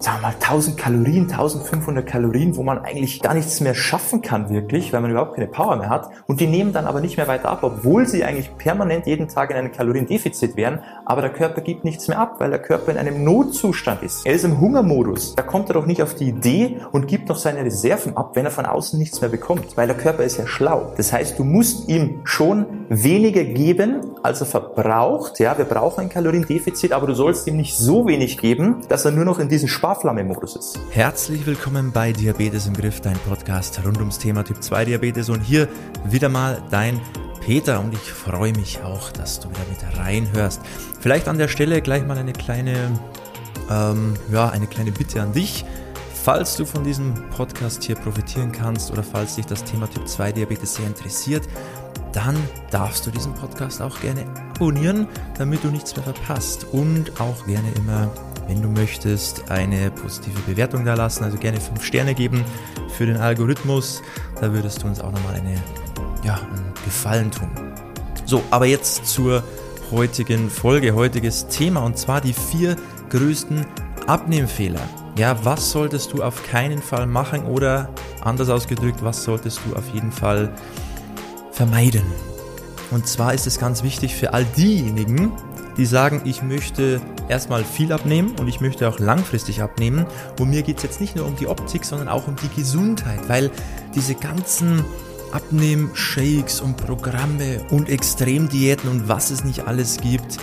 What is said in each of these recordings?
sagen wir mal 1000 Kalorien, 1500 Kalorien, wo man eigentlich gar nichts mehr schaffen kann wirklich, weil man überhaupt keine Power mehr hat und die nehmen dann aber nicht mehr weiter ab, obwohl sie eigentlich permanent jeden Tag in einem Kaloriendefizit wären, aber der Körper gibt nichts mehr ab, weil der Körper in einem Notzustand ist. Er ist im Hungermodus. Da kommt er doch nicht auf die Idee und gibt noch seine Reserven ab, wenn er von außen nichts mehr bekommt, weil der Körper ist ja schlau. Das heißt, du musst ihm schon weniger geben, als er verbraucht. Ja, wir brauchen ein Kaloriendefizit, aber du sollst ihm nicht so wenig geben, dass er nur noch in diesen Spaß Sparflamme-Modus ist. Herzlich willkommen bei Diabetes im Griff, dein Podcast rund ums Thema Typ 2 Diabetes und hier wieder mal dein Peter und ich freue mich auch, dass du wieder mit reinhörst. Vielleicht an der Stelle gleich mal eine kleine, ähm, ja, eine kleine Bitte an dich. Falls du von diesem Podcast hier profitieren kannst oder falls dich das Thema Typ 2 Diabetes sehr interessiert, dann darfst du diesen Podcast auch gerne abonnieren, damit du nichts mehr verpasst und auch gerne immer wenn du möchtest, eine positive Bewertung da lassen, also gerne 5 Sterne geben für den Algorithmus. Da würdest du uns auch nochmal eine, ja, einen Gefallen tun. So, aber jetzt zur heutigen Folge, heutiges Thema und zwar die vier größten Abnehmfehler. Ja, was solltest du auf keinen Fall machen oder anders ausgedrückt, was solltest du auf jeden Fall vermeiden? Und zwar ist es ganz wichtig für all diejenigen, die sagen, ich möchte erstmal viel abnehmen und ich möchte auch langfristig abnehmen. Und mir geht es jetzt nicht nur um die Optik, sondern auch um die Gesundheit, weil diese ganzen Abnehm-Shakes und Programme und Extremdiäten und was es nicht alles gibt,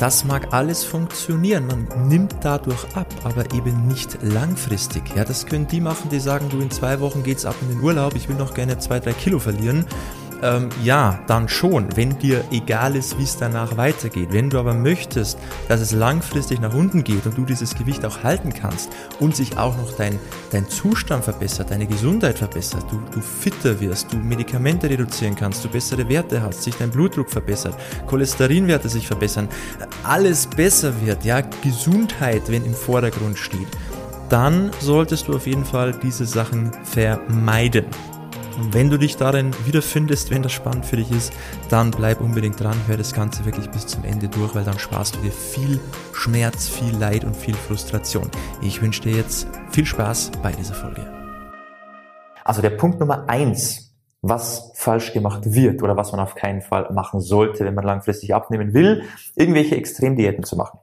das mag alles funktionieren. Man nimmt dadurch ab, aber eben nicht langfristig. Ja, das können die machen, die sagen, du in zwei Wochen geht's ab in den Urlaub, ich will noch gerne zwei, drei Kilo verlieren ähm, ja, dann schon, wenn dir egal ist, wie es danach weitergeht. Wenn du aber möchtest, dass es langfristig nach unten geht und du dieses Gewicht auch halten kannst und sich auch noch dein, dein Zustand verbessert, deine Gesundheit verbessert, du, du fitter wirst, du Medikamente reduzieren kannst, du bessere Werte hast, sich dein Blutdruck verbessert, Cholesterinwerte sich verbessern, alles besser wird, ja, Gesundheit, wenn im Vordergrund steht, dann solltest du auf jeden Fall diese Sachen vermeiden. Und wenn du dich darin wiederfindest, wenn das spannend für dich ist, dann bleib unbedingt dran, hör das Ganze wirklich bis zum Ende durch, weil dann sparst du dir viel Schmerz, viel Leid und viel Frustration. Ich wünsche dir jetzt viel Spaß bei dieser Folge. Also der Punkt Nummer eins, was falsch gemacht wird oder was man auf keinen Fall machen sollte, wenn man langfristig abnehmen will, irgendwelche Extremdiäten zu machen.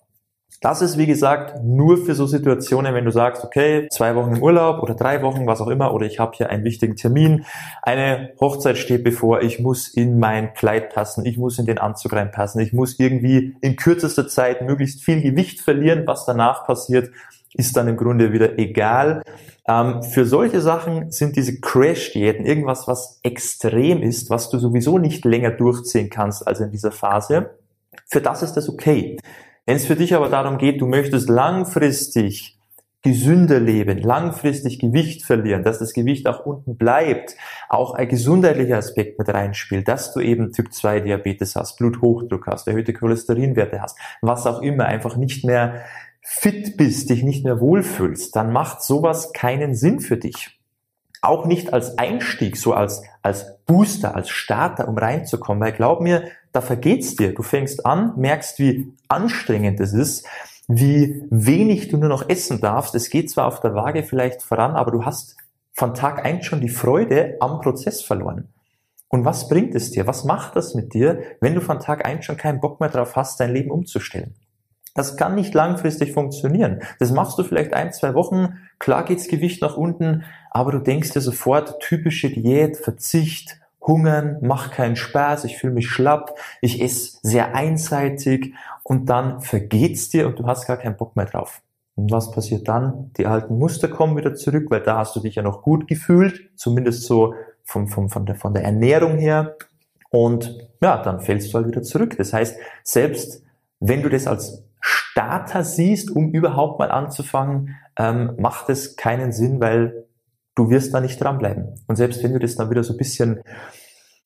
Das ist, wie gesagt, nur für so Situationen, wenn du sagst, okay, zwei Wochen im Urlaub oder drei Wochen, was auch immer, oder ich habe hier einen wichtigen Termin, eine Hochzeit steht bevor, ich muss in mein Kleid passen, ich muss in den Anzug reinpassen, ich muss irgendwie in kürzester Zeit möglichst viel Gewicht verlieren, was danach passiert, ist dann im Grunde wieder egal. Ähm, für solche Sachen sind diese Crash-Diäten irgendwas, was extrem ist, was du sowieso nicht länger durchziehen kannst als in dieser Phase. Für das ist das okay. Wenn es für dich aber darum geht, du möchtest langfristig gesünder leben, langfristig Gewicht verlieren, dass das Gewicht auch unten bleibt, auch ein gesundheitlicher Aspekt mit reinspielt, dass du eben Typ 2 Diabetes hast, Bluthochdruck hast, erhöhte Cholesterinwerte hast, was auch immer, einfach nicht mehr fit bist, dich nicht mehr wohlfühlst, dann macht sowas keinen Sinn für dich auch nicht als Einstieg, so als, als Booster, als Starter, um reinzukommen. Weil glaub mir, da vergeht's dir. Du fängst an, merkst, wie anstrengend es ist, wie wenig du nur noch essen darfst. Es geht zwar auf der Waage vielleicht voran, aber du hast von Tag eins schon die Freude am Prozess verloren. Und was bringt es dir? Was macht das mit dir, wenn du von Tag eins schon keinen Bock mehr drauf hast, dein Leben umzustellen? Das kann nicht langfristig funktionieren. Das machst du vielleicht ein, zwei Wochen, klar geht's Gewicht nach unten, aber du denkst dir sofort, typische Diät, Verzicht, Hungern, macht keinen Spaß, ich fühle mich schlapp, ich esse sehr einseitig und dann vergeht's dir und du hast gar keinen Bock mehr drauf. Und was passiert dann? Die alten Muster kommen wieder zurück, weil da hast du dich ja noch gut gefühlt, zumindest so vom, vom, von, der, von der Ernährung her. Und ja, dann fällst du halt wieder zurück. Das heißt, selbst wenn du das als Starter siehst, um überhaupt mal anzufangen, ähm, macht es keinen Sinn, weil du wirst da nicht dranbleiben. Und selbst wenn du das dann wieder so ein bisschen,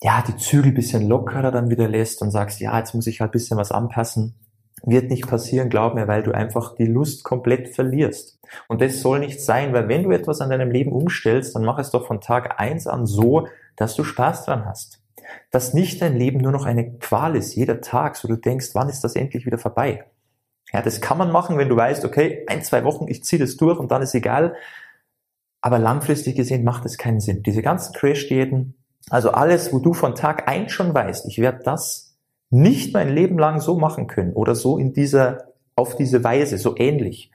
ja, die Zügel bisschen lockerer dann wieder lässt und sagst, ja, jetzt muss ich halt bisschen was anpassen, wird nicht passieren, glaub mir, weil du einfach die Lust komplett verlierst. Und das soll nicht sein, weil wenn du etwas an deinem Leben umstellst, dann mach es doch von Tag eins an so, dass du Spaß dran hast. Dass nicht dein Leben nur noch eine Qual ist, jeder Tag, so du denkst, wann ist das endlich wieder vorbei? Ja, das kann man machen, wenn du weißt, okay, ein, zwei Wochen, ich ziehe das durch und dann ist egal. Aber langfristig gesehen macht es keinen Sinn. Diese ganzen Crash-Diäten, also alles, wo du von Tag eins schon weißt, ich werde das nicht mein Leben lang so machen können oder so in dieser, auf diese Weise, so ähnlich,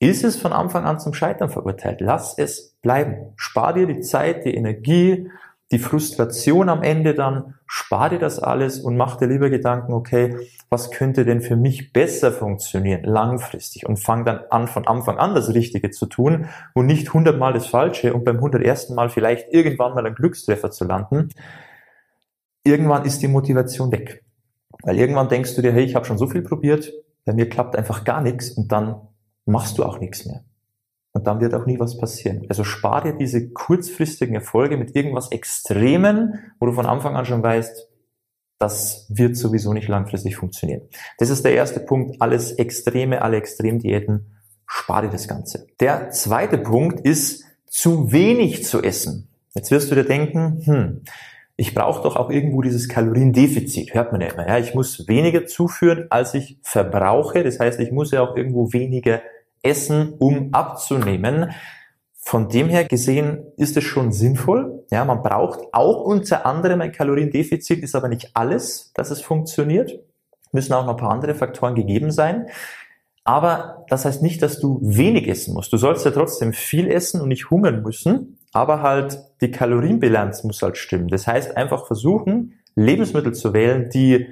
ist es von Anfang an zum Scheitern verurteilt. Lass es bleiben. Spar dir die Zeit, die Energie, die Frustration am Ende dann, spar dir das alles und mach dir lieber Gedanken, okay, was könnte denn für mich besser funktionieren, langfristig und fang dann an, von Anfang an das Richtige zu tun und nicht hundertmal das Falsche und beim hundertersten Mal vielleicht irgendwann mal einen Glückstreffer zu landen. Irgendwann ist die Motivation weg. Weil irgendwann denkst du dir, hey, ich habe schon so viel probiert, bei mir klappt einfach gar nichts und dann machst du auch nichts mehr. Und dann wird auch nie was passieren. Also spar dir diese kurzfristigen Erfolge mit irgendwas Extremen, wo du von Anfang an schon weißt, das wird sowieso nicht langfristig funktionieren. Das ist der erste Punkt. Alles Extreme, alle Extremdiäten, spar dir das Ganze. Der zweite Punkt ist, zu wenig zu essen. Jetzt wirst du dir denken, hm, ich brauche doch auch irgendwo dieses Kaloriendefizit, hört man ja immer. Ja, ich muss weniger zuführen, als ich verbrauche. Das heißt, ich muss ja auch irgendwo weniger essen, um abzunehmen. Von dem her gesehen ist es schon sinnvoll. Ja, man braucht auch unter anderem ein Kaloriendefizit, ist aber nicht alles, dass es funktioniert. Müssen auch noch ein paar andere Faktoren gegeben sein. Aber das heißt nicht, dass du wenig essen musst. Du sollst ja trotzdem viel essen und nicht hungern müssen. Aber halt die Kalorienbilanz muss halt stimmen. Das heißt einfach versuchen, Lebensmittel zu wählen, die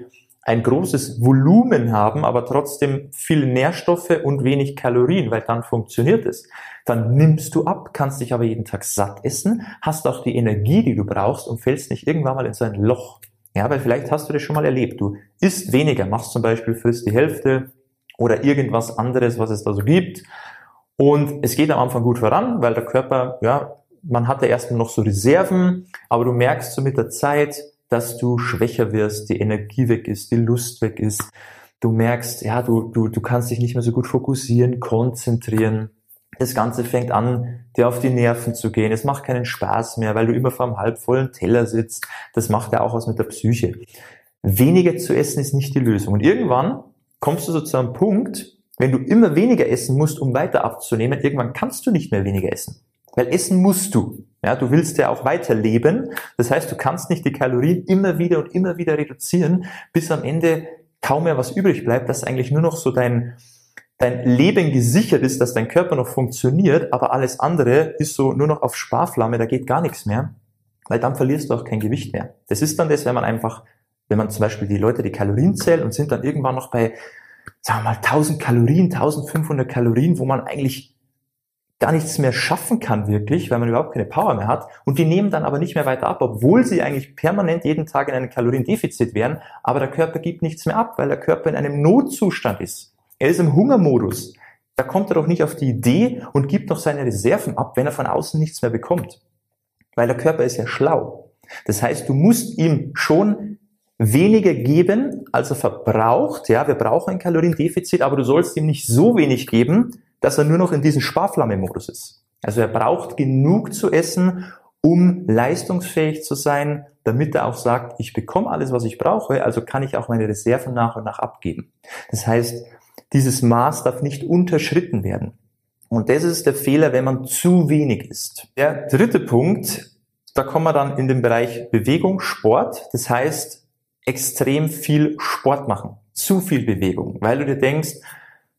ein großes Volumen haben, aber trotzdem viele Nährstoffe und wenig Kalorien, weil dann funktioniert es. Dann nimmst du ab, kannst dich aber jeden Tag satt essen, hast auch die Energie, die du brauchst und fällst nicht irgendwann mal in so ein Loch. Ja, weil vielleicht hast du das schon mal erlebt. Du isst weniger, machst zum Beispiel frisst die Hälfte oder irgendwas anderes, was es da so gibt. Und es geht am Anfang gut voran, weil der Körper, ja, man hat ja erstmal noch so Reserven, aber du merkst so mit der Zeit, dass du schwächer wirst, die Energie weg ist, die Lust weg ist. Du merkst, ja, du, du, du kannst dich nicht mehr so gut fokussieren, konzentrieren. Das Ganze fängt an, dir auf die Nerven zu gehen. Es macht keinen Spaß mehr, weil du immer vor einem halbvollen Teller sitzt. Das macht ja auch was mit der Psyche. Weniger zu essen ist nicht die Lösung. Und irgendwann kommst du so zu einem Punkt, wenn du immer weniger essen musst, um weiter abzunehmen, irgendwann kannst du nicht mehr weniger essen. Weil essen musst du. Ja, du willst ja auch weiterleben. Das heißt, du kannst nicht die Kalorien immer wieder und immer wieder reduzieren, bis am Ende kaum mehr was übrig bleibt, dass eigentlich nur noch so dein, dein Leben gesichert ist, dass dein Körper noch funktioniert, aber alles andere ist so nur noch auf Sparflamme, da geht gar nichts mehr, weil dann verlierst du auch kein Gewicht mehr. Das ist dann das, wenn man einfach, wenn man zum Beispiel die Leute die Kalorien zählt und sind dann irgendwann noch bei, sagen wir mal, 1000 Kalorien, 1500 Kalorien, wo man eigentlich gar nichts mehr schaffen kann wirklich, weil man überhaupt keine Power mehr hat und die nehmen dann aber nicht mehr weiter ab, obwohl sie eigentlich permanent jeden Tag in einem Kaloriendefizit wären, aber der Körper gibt nichts mehr ab, weil der Körper in einem Notzustand ist. Er ist im Hungermodus. Da kommt er doch nicht auf die Idee und gibt noch seine Reserven ab, wenn er von außen nichts mehr bekommt. Weil der Körper ist ja schlau. Das heißt, du musst ihm schon weniger geben, als er verbraucht. Ja, wir brauchen ein Kaloriendefizit, aber du sollst ihm nicht so wenig geben, dass er nur noch in diesem Sparflamme-Modus ist. Also er braucht genug zu essen, um leistungsfähig zu sein, damit er auch sagt, ich bekomme alles, was ich brauche, also kann ich auch meine Reserven nach und nach abgeben. Das heißt, dieses Maß darf nicht unterschritten werden. Und das ist der Fehler, wenn man zu wenig isst. Der dritte Punkt, da kommen wir dann in den Bereich Bewegung, Sport. Das heißt, extrem viel Sport machen. Zu viel Bewegung, weil du dir denkst,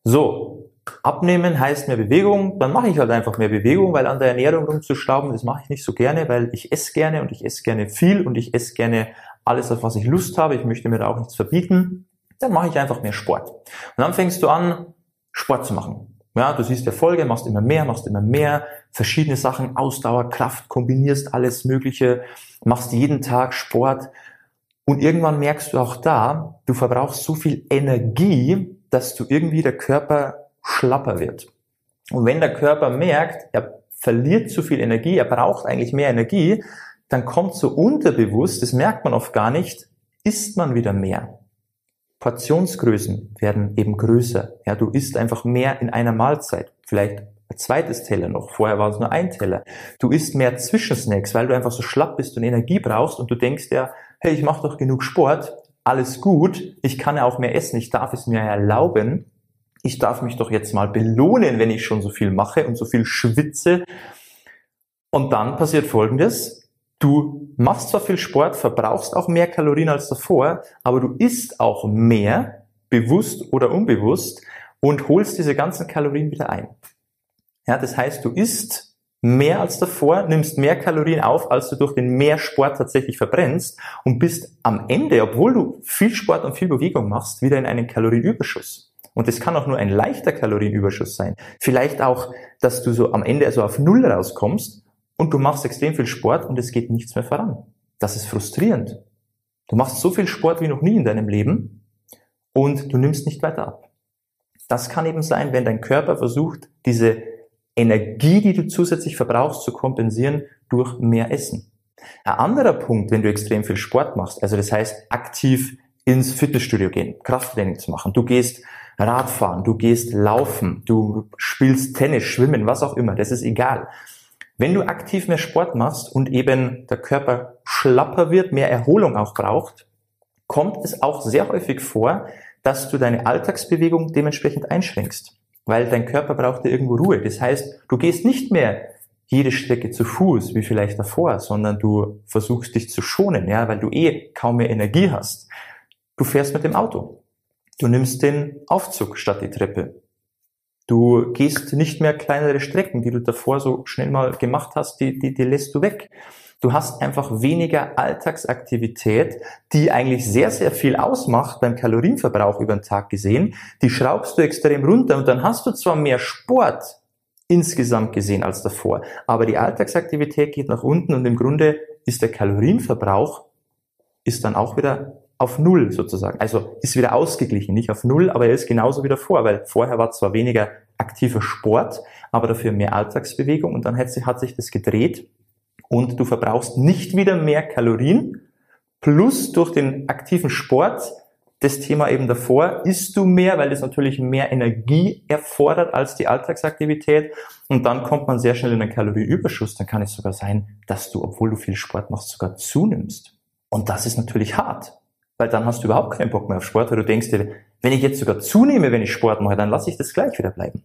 so, Abnehmen heißt mehr Bewegung, dann mache ich halt einfach mehr Bewegung, weil an der Ernährung rumzuschrauben, das mache ich nicht so gerne, weil ich esse gerne und ich esse gerne viel und ich esse gerne alles, auf was ich Lust habe. Ich möchte mir da auch nichts verbieten. Dann mache ich einfach mehr Sport. Und dann fängst du an, Sport zu machen. Ja, du siehst Erfolge, machst immer mehr, machst immer mehr, verschiedene Sachen, Ausdauer, Kraft, kombinierst alles Mögliche, machst jeden Tag Sport. Und irgendwann merkst du auch da, du verbrauchst so viel Energie, dass du irgendwie der Körper schlapper wird. Und wenn der Körper merkt, er verliert zu viel Energie, er braucht eigentlich mehr Energie, dann kommt so unterbewusst, das merkt man oft gar nicht, isst man wieder mehr. Portionsgrößen werden eben größer. Ja, du isst einfach mehr in einer Mahlzeit. Vielleicht ein zweites Teller noch. Vorher war es nur ein Teller. Du isst mehr Zwischensnacks, weil du einfach so schlapp bist und Energie brauchst und du denkst ja, hey, ich mache doch genug Sport, alles gut, ich kann ja auch mehr essen, ich darf es mir erlauben. Ich darf mich doch jetzt mal belohnen, wenn ich schon so viel mache und so viel schwitze. Und dann passiert Folgendes. Du machst zwar viel Sport, verbrauchst auch mehr Kalorien als davor, aber du isst auch mehr, bewusst oder unbewusst, und holst diese ganzen Kalorien wieder ein. Ja, das heißt, du isst mehr als davor, nimmst mehr Kalorien auf, als du durch den mehr Sport tatsächlich verbrennst und bist am Ende, obwohl du viel Sport und viel Bewegung machst, wieder in einem Kalorienüberschuss. Und es kann auch nur ein leichter Kalorienüberschuss sein. Vielleicht auch, dass du so am Ende also auf Null rauskommst und du machst extrem viel Sport und es geht nichts mehr voran. Das ist frustrierend. Du machst so viel Sport wie noch nie in deinem Leben und du nimmst nicht weiter ab. Das kann eben sein, wenn dein Körper versucht, diese Energie, die du zusätzlich verbrauchst, zu kompensieren durch mehr Essen. Ein anderer Punkt, wenn du extrem viel Sport machst, also das heißt aktiv ins Fitnessstudio gehen, Krafttraining zu machen, du gehst Radfahren, du gehst laufen, du spielst Tennis, Schwimmen, was auch immer, das ist egal. Wenn du aktiv mehr Sport machst und eben der Körper schlapper wird, mehr Erholung auch braucht, kommt es auch sehr häufig vor, dass du deine Alltagsbewegung dementsprechend einschränkst weil dein Körper braucht ja irgendwo Ruhe. Das heißt, du gehst nicht mehr jede Strecke zu Fuß, wie vielleicht davor, sondern du versuchst dich zu schonen, ja, weil du eh kaum mehr Energie hast. Du fährst mit dem Auto. Du nimmst den Aufzug statt die Treppe. Du gehst nicht mehr kleinere Strecken, die du davor so schnell mal gemacht hast, die, die, die lässt du weg. Du hast einfach weniger Alltagsaktivität, die eigentlich sehr, sehr viel ausmacht beim Kalorienverbrauch über den Tag gesehen. Die schraubst du extrem runter und dann hast du zwar mehr Sport insgesamt gesehen als davor, aber die Alltagsaktivität geht nach unten und im Grunde ist der Kalorienverbrauch ist dann auch wieder auf Null sozusagen. Also ist wieder ausgeglichen, nicht auf Null, aber er ist genauso wie davor, weil vorher war zwar weniger aktiver Sport, aber dafür mehr Alltagsbewegung und dann hat sich, hat sich das gedreht und du verbrauchst nicht wieder mehr Kalorien, plus durch den aktiven Sport, das Thema eben davor, isst du mehr, weil es natürlich mehr Energie erfordert als die Alltagsaktivität und dann kommt man sehr schnell in einen Kalorienüberschuss. Dann kann es sogar sein, dass du, obwohl du viel Sport machst, sogar zunimmst. Und das ist natürlich hart, weil dann hast du überhaupt keinen Bock mehr auf Sport, weil du denkst dir, wenn ich jetzt sogar zunehme, wenn ich Sport mache, dann lasse ich das gleich wieder bleiben.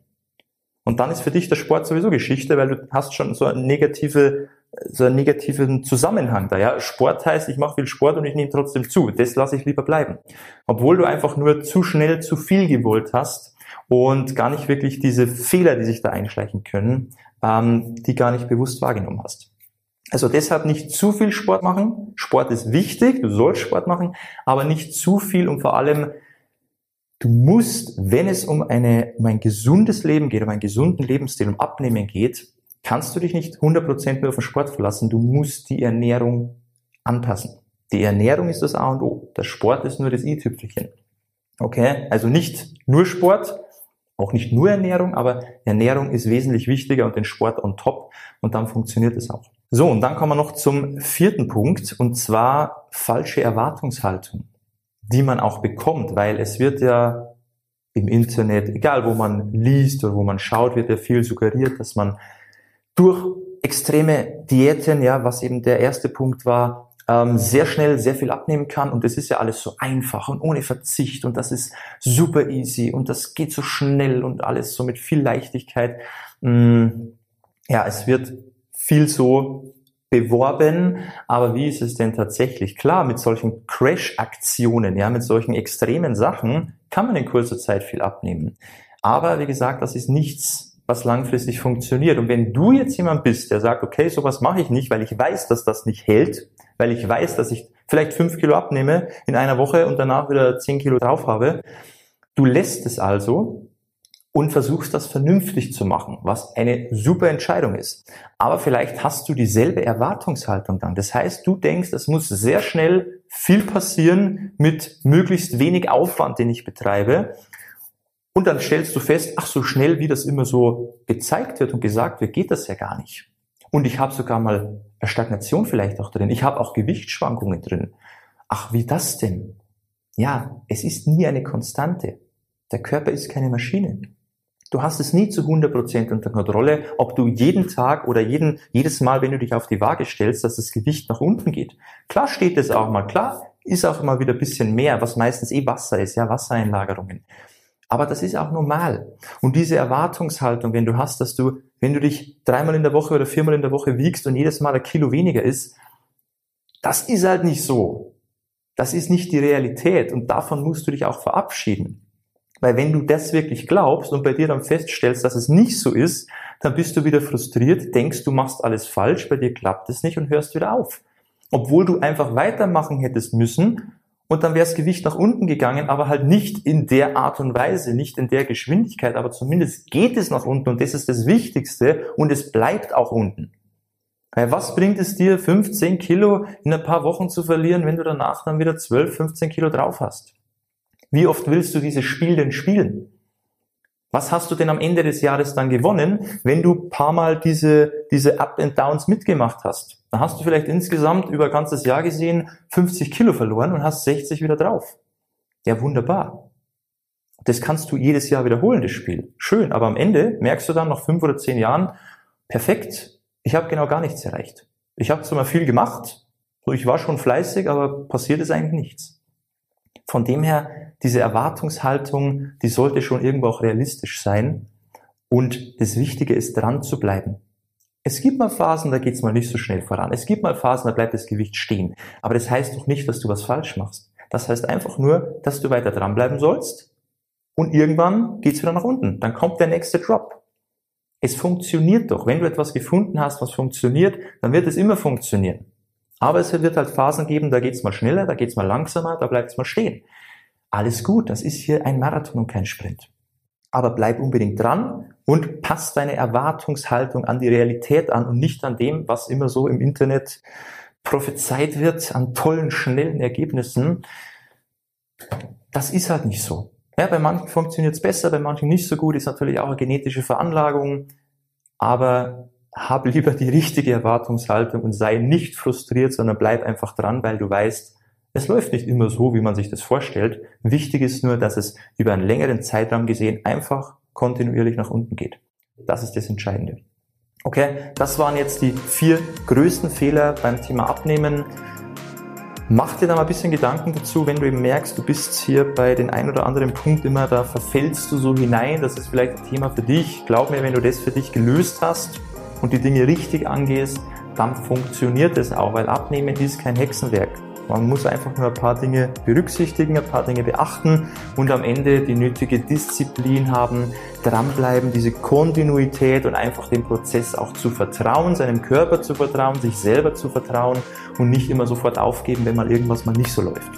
Und dann ist für dich der Sport sowieso Geschichte, weil du hast schon so eine negative so einen negativen Zusammenhang da. Ja? Sport heißt, ich mache viel Sport und ich nehme trotzdem zu. Das lasse ich lieber bleiben. Obwohl du einfach nur zu schnell zu viel gewollt hast und gar nicht wirklich diese Fehler, die sich da einschleichen können, ähm, die gar nicht bewusst wahrgenommen hast. Also deshalb nicht zu viel Sport machen. Sport ist wichtig, du sollst Sport machen, aber nicht zu viel und vor allem Du musst, wenn es um, eine, um ein gesundes Leben geht, um einen gesunden Lebensstil, um Abnehmen geht, kannst du dich nicht 100% nur auf den Sport verlassen. Du musst die Ernährung anpassen. Die Ernährung ist das A und O. Der Sport ist nur das i-Tüpfelchen. Okay? Also nicht nur Sport, auch nicht nur Ernährung, aber Ernährung ist wesentlich wichtiger und den Sport on top und dann funktioniert es auch. So, und dann kommen wir noch zum vierten Punkt und zwar falsche Erwartungshaltung, die man auch bekommt, weil es wird ja im Internet, egal wo man liest oder wo man schaut, wird ja viel suggeriert, dass man durch extreme Diäten, ja, was eben der erste Punkt war, ähm, sehr schnell sehr viel abnehmen kann. Und das ist ja alles so einfach und ohne Verzicht. Und das ist super easy. Und das geht so schnell und alles so mit viel Leichtigkeit. Mm, ja, es wird viel so beworben, aber wie ist es denn tatsächlich? Klar, mit solchen Crash-Aktionen, ja, mit solchen extremen Sachen kann man in kurzer Zeit viel abnehmen. Aber wie gesagt, das ist nichts was langfristig funktioniert. Und wenn du jetzt jemand bist, der sagt, okay, sowas mache ich nicht, weil ich weiß, dass das nicht hält, weil ich weiß, dass ich vielleicht fünf Kilo abnehme in einer Woche und danach wieder zehn Kilo drauf habe, du lässt es also und versuchst das vernünftig zu machen, was eine super Entscheidung ist. Aber vielleicht hast du dieselbe Erwartungshaltung dann. Das heißt, du denkst, es muss sehr schnell viel passieren mit möglichst wenig Aufwand, den ich betreibe. Und dann stellst du fest, ach so schnell, wie das immer so gezeigt wird und gesagt wird, geht das ja gar nicht. Und ich habe sogar mal eine Stagnation vielleicht auch drin. Ich habe auch Gewichtsschwankungen drin. Ach, wie das denn? Ja, es ist nie eine Konstante. Der Körper ist keine Maschine. Du hast es nie zu 100% unter Kontrolle, ob du jeden Tag oder jeden, jedes Mal, wenn du dich auf die Waage stellst, dass das Gewicht nach unten geht. Klar steht es auch mal, klar ist auch immer wieder ein bisschen mehr, was meistens eh Wasser ist, ja, Wassereinlagerungen. Aber das ist auch normal. Und diese Erwartungshaltung, wenn du hast, dass du, wenn du dich dreimal in der Woche oder viermal in der Woche wiegst und jedes Mal ein Kilo weniger ist, das ist halt nicht so. Das ist nicht die Realität und davon musst du dich auch verabschieden. Weil wenn du das wirklich glaubst und bei dir dann feststellst, dass es nicht so ist, dann bist du wieder frustriert, denkst, du machst alles falsch, bei dir klappt es nicht und hörst wieder auf. Obwohl du einfach weitermachen hättest müssen und dann wäre das Gewicht nach unten gegangen, aber halt nicht in der Art und Weise, nicht in der Geschwindigkeit, aber zumindest geht es nach unten und das ist das Wichtigste und es bleibt auch unten. Weil was bringt es dir, 15 Kilo in ein paar Wochen zu verlieren, wenn du danach dann wieder 12, 15 Kilo drauf hast? Wie oft willst du dieses Spiel denn spielen? Was hast du denn am Ende des Jahres dann gewonnen, wenn du paar Mal diese, diese Up and Downs mitgemacht hast? Dann hast du vielleicht insgesamt über ganzes Jahr gesehen 50 Kilo verloren und hast 60 wieder drauf. Ja, wunderbar. Das kannst du jedes Jahr wiederholen, das Spiel. Schön, aber am Ende merkst du dann nach fünf oder zehn Jahren, perfekt, ich habe genau gar nichts erreicht. Ich habe zwar mal viel gemacht, so ich war schon fleißig, aber passiert ist eigentlich nichts. Von dem her, diese Erwartungshaltung, die sollte schon irgendwo auch realistisch sein. Und das Wichtige ist, dran zu bleiben. Es gibt mal Phasen, da geht's mal nicht so schnell voran. Es gibt mal Phasen, da bleibt das Gewicht stehen. Aber das heißt doch nicht, dass du was falsch machst. Das heißt einfach nur, dass du weiter dranbleiben sollst. Und irgendwann geht's wieder nach unten. Dann kommt der nächste Drop. Es funktioniert doch. Wenn du etwas gefunden hast, was funktioniert, dann wird es immer funktionieren. Aber es wird halt Phasen geben, da geht's mal schneller, da geht's mal langsamer, da bleibt's mal stehen. Alles gut, das ist hier ein Marathon und kein Sprint. Aber bleib unbedingt dran und pass deine Erwartungshaltung an die Realität an und nicht an dem, was immer so im Internet prophezeit wird, an tollen, schnellen Ergebnissen. Das ist halt nicht so. Ja, bei manchen funktioniert es besser, bei manchen nicht so gut, ist natürlich auch eine genetische Veranlagung. Aber hab lieber die richtige Erwartungshaltung und sei nicht frustriert, sondern bleib einfach dran, weil du weißt, es läuft nicht immer so, wie man sich das vorstellt. Wichtig ist nur, dass es über einen längeren Zeitraum gesehen einfach kontinuierlich nach unten geht. Das ist das Entscheidende. Okay, das waren jetzt die vier größten Fehler beim Thema Abnehmen. Mach dir da mal ein bisschen Gedanken dazu, wenn du eben merkst, du bist hier bei den ein oder anderen Punkt immer, da verfällst du so hinein, das ist vielleicht ein Thema für dich. Glaub mir, wenn du das für dich gelöst hast, und die Dinge richtig angehst, dann funktioniert es auch, weil Abnehmen ist kein Hexenwerk. Man muss einfach nur ein paar Dinge berücksichtigen, ein paar Dinge beachten und am Ende die nötige Disziplin haben, dranbleiben, diese Kontinuität und einfach dem Prozess auch zu vertrauen, seinem Körper zu vertrauen, sich selber zu vertrauen und nicht immer sofort aufgeben, wenn mal irgendwas mal nicht so läuft.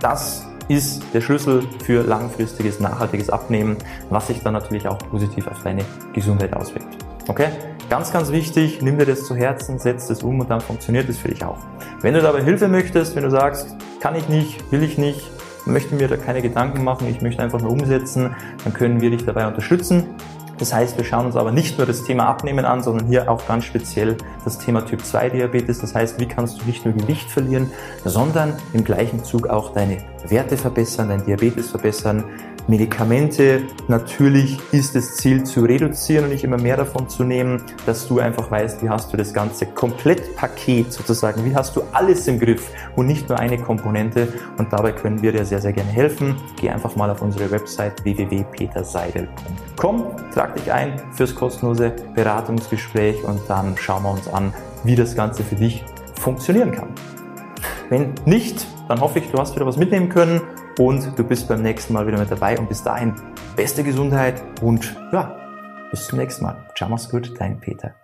Das ist der Schlüssel für langfristiges, nachhaltiges Abnehmen, was sich dann natürlich auch positiv auf deine Gesundheit auswirkt. Okay? Ganz, ganz wichtig, nimm dir das zu Herzen, setz das um und dann funktioniert es für dich auch. Wenn du dabei Hilfe möchtest, wenn du sagst, kann ich nicht, will ich nicht, möchte mir da keine Gedanken machen, ich möchte einfach nur umsetzen, dann können wir dich dabei unterstützen. Das heißt, wir schauen uns aber nicht nur das Thema Abnehmen an, sondern hier auch ganz speziell das Thema Typ 2 Diabetes. Das heißt, wie kannst du nicht nur Gewicht verlieren, sondern im gleichen Zug auch deine Werte verbessern, dein Diabetes verbessern, Medikamente, natürlich ist das Ziel zu reduzieren und nicht immer mehr davon zu nehmen, dass du einfach weißt, wie hast du das ganze Komplettpaket sozusagen, wie hast du alles im Griff und nicht nur eine Komponente und dabei können wir dir sehr, sehr gerne helfen. Geh einfach mal auf unsere Website www.peterseidel.com, trag dich ein fürs kostenlose Beratungsgespräch und dann schauen wir uns an, wie das Ganze für dich funktionieren kann. Wenn nicht, dann hoffe ich, du hast wieder was mitnehmen können und du bist beim nächsten Mal wieder mit dabei und bis dahin beste Gesundheit und ja, bis zum nächsten Mal. Ciao, mach's gut, dein Peter.